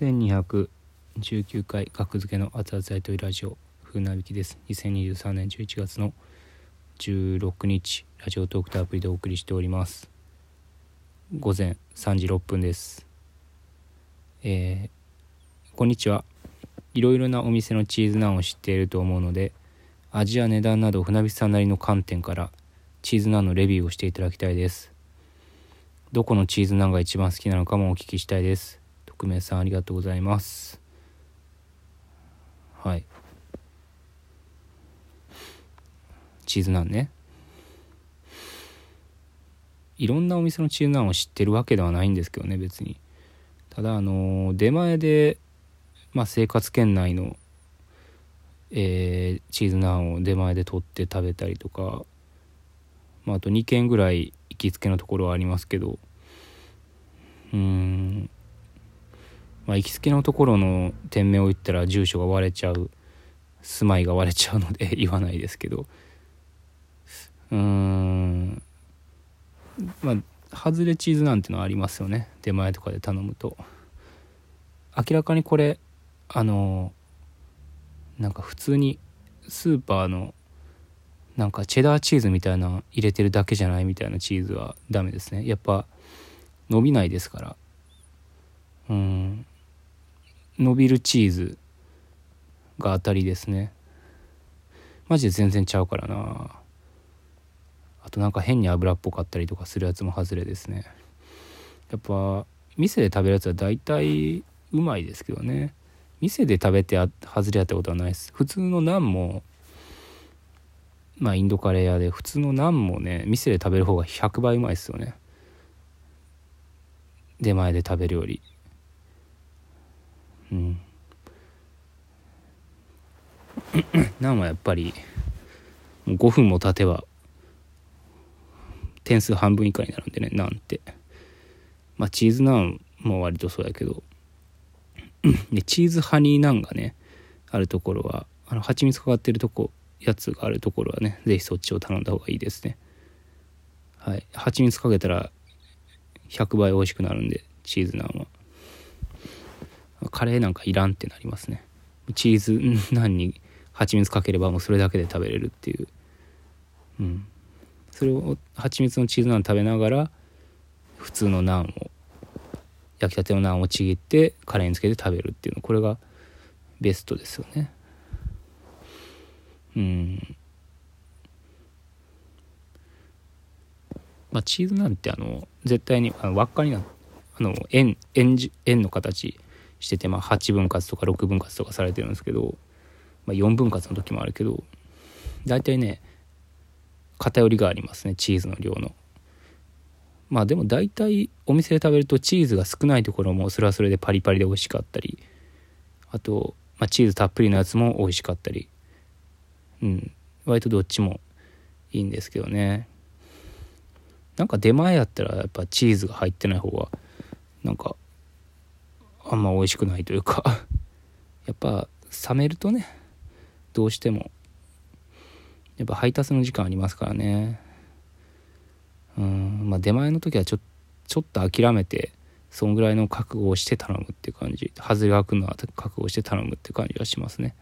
1219回学付けの熱々大統領ラジオ風なびきです。2023年11月の16日ラジオトークとアプリでお送りしております。午前3時6分です。えー、こんにちは。いろいろなお店のチーズナンを知っていると思うので味や値段など船引さんなりの観点からチーズナンのレビューをしていただきたいです。どこのチーズナンが一番好きなのかもお聞きしたいです。匿名さんありがとうございます。はい。チーズナンね。いろんなお店のチーズナンを知ってるわけではないんですけどね別に。ただあの出前で、まあ、生活圏内の、えー、チーズナンを出前で取って食べたりとか、まあ、あと2軒ぐらい行きつけのところはありますけど。うん。まあ、行きつけのところの店名を言ったら住所が割れちゃう住まいが割れちゃうので言わないですけど。うーん。まあ外れチーズなんてのはありますよね。出前とかで頼むと。明らかにこれあのなんか普通にスーパーのなんかチェダーチーズみたいな入れてるだけじゃないみたいなチーズはダメですね。やっぱ伸びないですから。うん。伸びるチーズが当たりですね。マジで全然ちゃうからな。あとなんか変に油っぽかったりとかするやつも外れですね。やっぱ店で食べるやつは大体うまいですけどね。店で食べて外れやったことはないです。普通のナンもまあインドカレー屋で普通のナンもね店で食べる方が100倍うまいですよね。出前で食べるより。うん。ナンはやっぱりもう5分も経てば点数半分以下になるんでねナンって。まあチーズナンも割とそうやけど。でチーズハニーナンがねあるところはあの蜂蜜かかってるとこやつがあるところはね是非そっちを頼んだ方がいいですね。はい。蜂蜜かけたら100倍美味しくなるんでチーズナンは。カレーなんかいらんってなりますね。チーズナンに蜂蜜かければもうそれだけで食べれるっていう。うん。それを蜂蜜のチーズナン食べながら普通のナンを焼きたてのナンをちぎってカレーにつけて食べるっていうの。これがベストですよね。うん。まあチーズナンってあの絶対にあの輪っかになあの円円円の形。してて、まあ、8分割とか6分割とかされてるんですけど、まあ、4分割の時もあるけど大体ね偏りがありますねチーズの量の。まあでも大体お店で食べるとチーズが少ないところもそれはそれでパリパリで美味しかったりあと、まあ、チーズたっぷりのやつも美味しかったりうん割とどっちもいいんですけどね。なんか出前やったらやっぱチーズが入ってない方がなんかあんま美味しくないというか。やっぱ冷めるとねどうしてもやっぱ配達の時間ありますからね。うんまあ出前の時はちょちょっと諦めてそんぐらいの覚悟をして頼むっていう感じ。外れが来るのは覚悟して頼むって感じはしますね。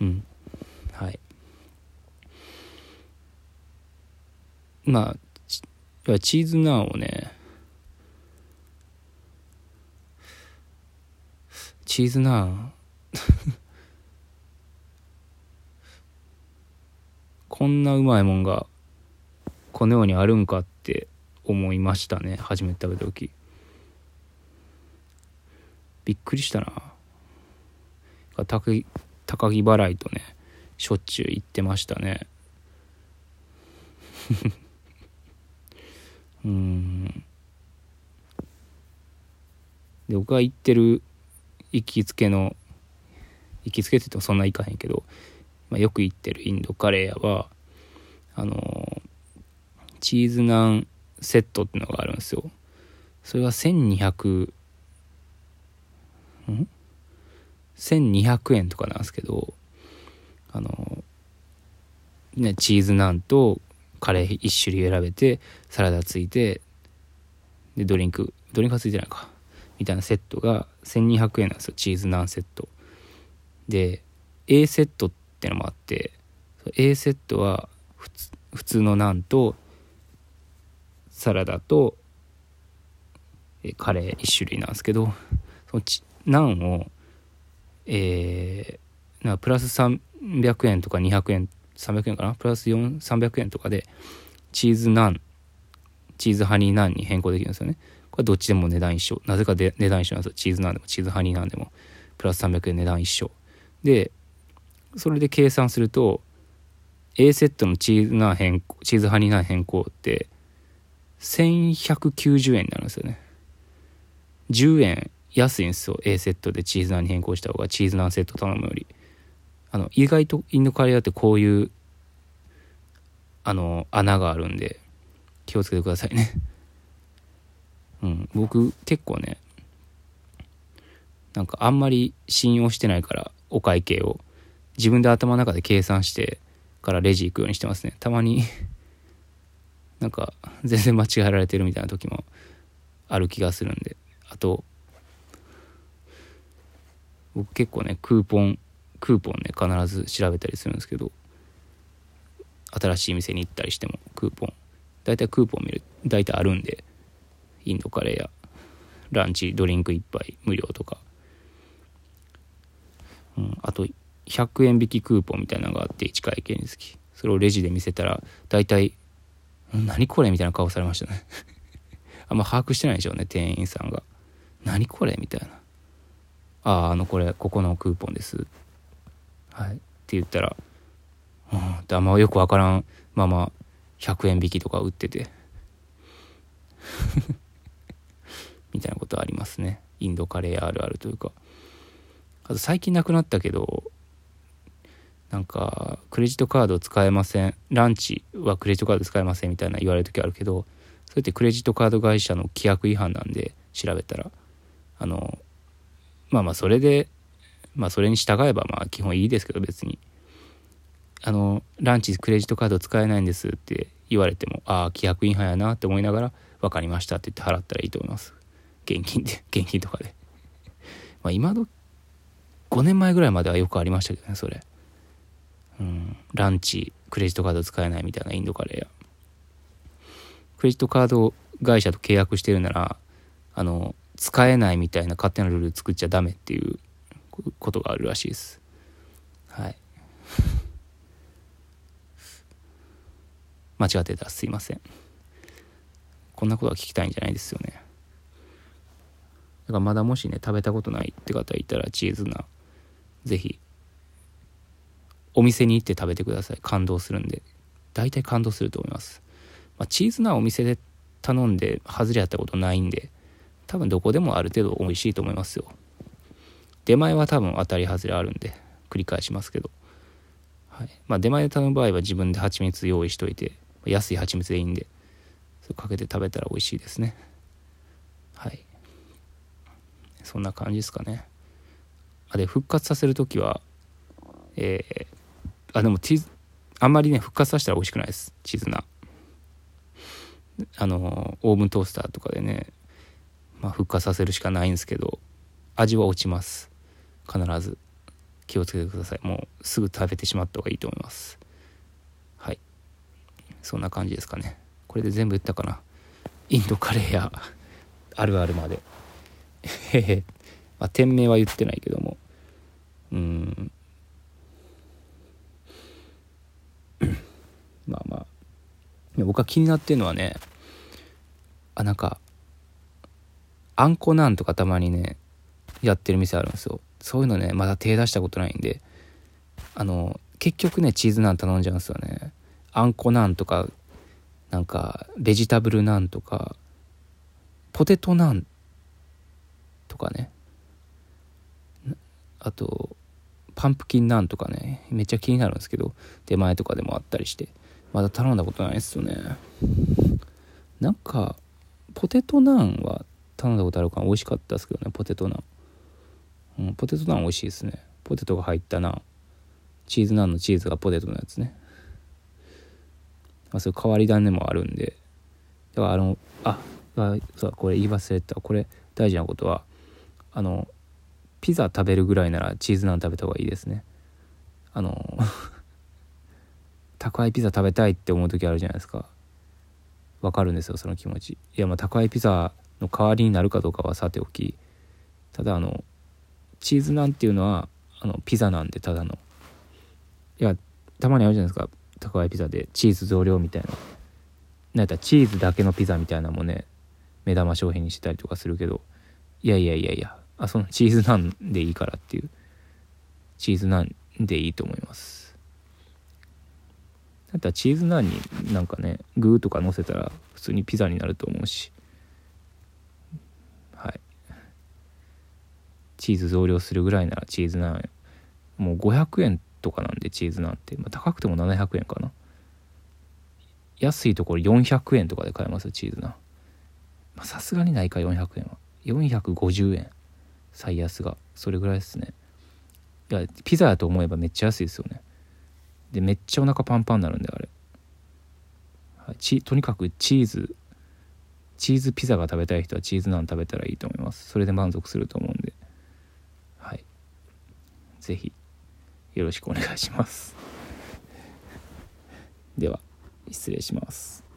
うん。はい。まあチーズナンをねチーズナン こんなうまいもんがこの世にあるんかって思いましたね初めて食べた時。びっくりしたな。高木高木払いとねしょっちゅう行ってましたね。うん。で僕が行ってる行きつけの行きつけって言ってもそんな行かへんけど、まあ、よく行ってるインドカレー屋はあのチーズナンセットってのがあるんですよ。それは1200ん1200円とかなんですけどあのねチーズナンとカレー1種類選べてサラダついてでドリンクドリンクはついてないか。みたいなセットが1200円なんですよ。チーズナンセット。で A セットってのもあって A セットは普通のナンとサラダとカレー1種類なんですけどそのナンをえー、なプラス300円とか200円300円かな？プラス300円とかでチーズナンチーズハニーナンに変更できるんですよね。どっちでも値段一緒。なぜかで値段一緒なんですよ。チーズナンでもチーズハニーナンでも。プラス300円値段一緒。でそれで計算すると A セットのチーズナン変更チーズハニーナン変更って1190円になるんですよね。10円安いんですよ。A セットでチーズナンに変更した方がチーズナンセット頼むより。あの意外とインドカレーだってこういうあの穴があるんで気をつけてくださいね。うん。僕結構ねなんかあんまり信用してないからお会計を。自分で頭の中で計算してからレジ行くようにしてますね。たまに なんか全然間違えられてるみたいな時もある気がするんで。あと僕結構ねクーポンクーポンね必ず調べたりするんですけど新しい店に行ったりしてもクーポン。大体クーポン見る大体あるんで。インドカレーやランチドリンク1杯無料とか、うん、あと100円引きクーポンみたいなのがあって1回券につきそれをレジで見せたら大体「何これ?」みたいな顔されましたね。あんま把握してないでしょうね店員さんが「何これ?」みたいな。あああのこれここのクーポンです。はい。って言ったらうんってあんまよくわからんまま100円引きとか売ってて。みたいなことありますね。インドカレーあるあるというか。あと最近なくなったけどなんかクレジットカード使えません。ランチはクレジットカード使えませんみたいな言われる時あるけどそれってクレジットカード会社の規約違反なんで調べたら。あのまあまあそれでまあそれに従えばまあ基本いいですけど別に。あのランチクレジットカード使えないんですって言われてもああ規約違反やなって思いながら分かりましたって言って払ったらいいと思います。現金で 現金とかで。まあ今ど5年前ぐらいまではよくありましたけどねそれ。うん。ランチクレジットカード使えないみたいなインドカレーやクレジットカード会社と契約してるならあの使えないみたいな勝手なルール作っちゃダメっていうことがあるらしいです。はい。間違ってたすいません。こんなことは聞きたいんじゃないですよね。からまだもしね食べたことないって方いたらチーズナ是非お店に行って食べてください。感動するんで。大体感動すると思います、まあ、チーズナお店で頼んで外れやったことないんで多分どこでもある程度美味しいと思いますよ。出前は多分当たり外れあるんで繰り返しますけど、はい。まあ、出前で頼む場合は自分で蜂蜜用意しといて安い蜂蜜でいいんでそれかけて食べたら美味しいですね。はい。そんな感じですかね。あで復活させる時はえー、あでもチーズあんまりね復活させたら美味しくないです。チーズナあのオーブントースターとかでね、まあ、復活させるしかないんですけど味は落ちます。必ず。気をつけてください。もうすぐ食べてしまった方がいいと思います。はい。そんな感じですかね。これで全部言ったかな。インドカレーやあるあるまで。へ へまあ店名は言ってないけども。うん。まあまあ。僕は気になってるのはねあなんかあんこなんとかたまにねやってる店あるんですよ。そういうのねまだ手出したことないんであの結局ねチーズナン頼んじゃうんですよね。あんこなんとかなんかベジタブルナンとかポテトナンとかね。あとパンプキンナンとかねめっちゃ気になるんですけど出前とかでもあったりして。まだ頼んだことないですよね。なんかポテトナンは頼んだことあるから美味しかったですけどねポテトナン。うん、ポテトナン美味しいですね。ポテトが入ったナン。チーズナンのチーズがポテトのやつね。まあそういう変わり種もあるんで。だからあのああそうこれ言い忘れた。これ大事なことはあのピザ食べるぐらいならチーズナン食べた方がいいですね。あの 宅配ピザ食べたいって思う時あるじゃないですか。わかるんですよその気持ち。いやまあ宅配ピザの代わりになるかどうかはさておき。ただあのチーズナンっていうのはあのピザなんでただの。いやたまにあるじゃないですか。宅配ピザでチーズ増量みたいな。なんやったらチーズだけのピザみたいなのもね目玉商品にしたりとかするけど。いやいやいやいやあそのチーズナンでいいからっていう。チーズナンでいいと思います。だったらチーズナンになんかねグーとか乗せたら普通にピザになると思うし。はい。チーズ増量するぐらいならチーズナンもう500円とかなんでチーズナンって、まあ、高くても700円かな。安いところ400円とかで買えますチーズナン。さすがにないか400円は。450円。最安がそれぐらいですね。いやピザやと思えばめっちゃ安いですよね。でめっちゃお腹パンパンになるんであれ、はい、ちとにかくチーズチーズピザが食べたい人はチーズナン食べたらいいと思います。それで満足すると思うんで。はい。是非よろしくお願いします。では失礼します。